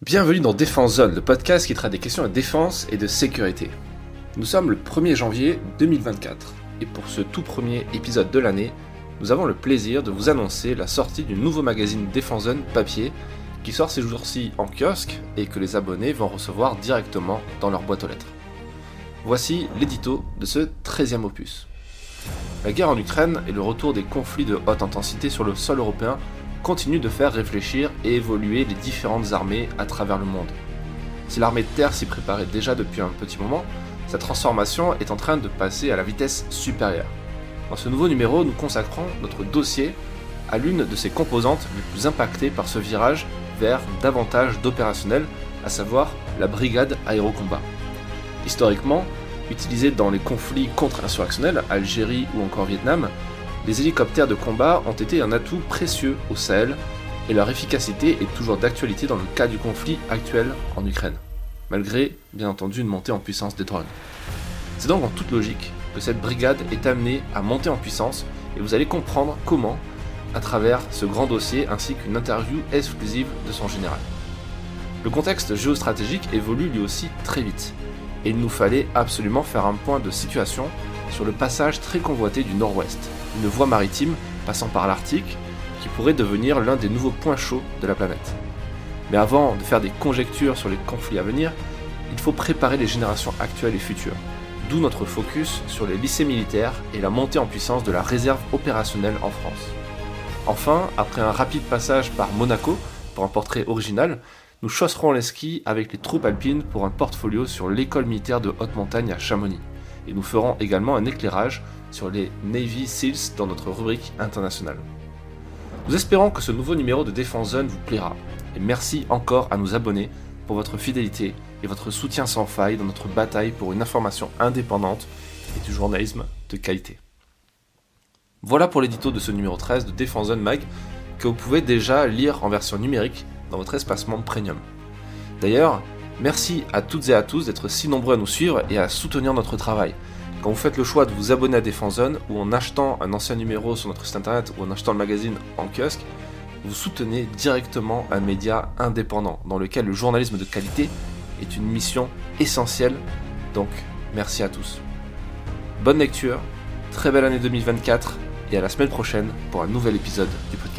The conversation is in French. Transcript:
Bienvenue dans Défense Zone, le podcast qui traite des questions de défense et de sécurité. Nous sommes le 1er janvier 2024 et pour ce tout premier épisode de l'année, nous avons le plaisir de vous annoncer la sortie du nouveau magazine Défense Zone papier qui sort ces jours-ci en kiosque et que les abonnés vont recevoir directement dans leur boîte aux lettres. Voici l'édito de ce 13e opus. La guerre en Ukraine et le retour des conflits de haute intensité sur le sol européen continuent de faire réfléchir et évoluer les différentes armées à travers le monde. Si l'armée de terre s'y préparait déjà depuis un petit moment, cette transformation est en train de passer à la vitesse supérieure. Dans ce nouveau numéro, nous consacrons notre dossier à l'une de ses composantes les plus impactées par ce virage vers davantage d'opérationnel, à savoir la brigade aérocombat. Historiquement, utilisée dans les conflits contre-insurrectionnels, Algérie ou encore Vietnam, les hélicoptères de combat ont été un atout précieux au Sahel et leur efficacité est toujours d'actualité dans le cas du conflit actuel en Ukraine, malgré bien entendu une montée en puissance des drones. C'est donc en toute logique que cette brigade est amenée à monter en puissance et vous allez comprendre comment à travers ce grand dossier ainsi qu'une interview exclusive de son général. Le contexte géostratégique évolue lui aussi très vite et il nous fallait absolument faire un point de situation sur le passage très convoité du nord-ouest, une voie maritime passant par l'Arctique qui pourrait devenir l'un des nouveaux points chauds de la planète. Mais avant de faire des conjectures sur les conflits à venir, il faut préparer les générations actuelles et futures, d'où notre focus sur les lycées militaires et la montée en puissance de la réserve opérationnelle en France. Enfin, après un rapide passage par Monaco pour un portrait original, nous chausserons les skis avec les troupes alpines pour un portfolio sur l'école militaire de haute montagne à Chamonix. Et nous ferons également un éclairage sur les Navy SEALs dans notre rubrique internationale. Nous espérons que ce nouveau numéro de Défense Zone vous plaira. Et merci encore à nos abonnés pour votre fidélité et votre soutien sans faille dans notre bataille pour une information indépendante et du journalisme de qualité. Voilà pour l'édito de ce numéro 13 de Défense Zone Mag que vous pouvez déjà lire en version numérique dans votre espacement premium. D'ailleurs, merci à toutes et à tous d'être si nombreux à nous suivre et à soutenir notre travail. Quand vous faites le choix de vous abonner à Défense Zone ou en achetant un ancien numéro sur notre site internet ou en achetant le magazine en kiosque, vous soutenez directement un média indépendant dans lequel le journalisme de qualité est une mission essentielle. Donc, merci à tous. Bonne lecture, très belle année 2024 et à la semaine prochaine pour un nouvel épisode du podcast.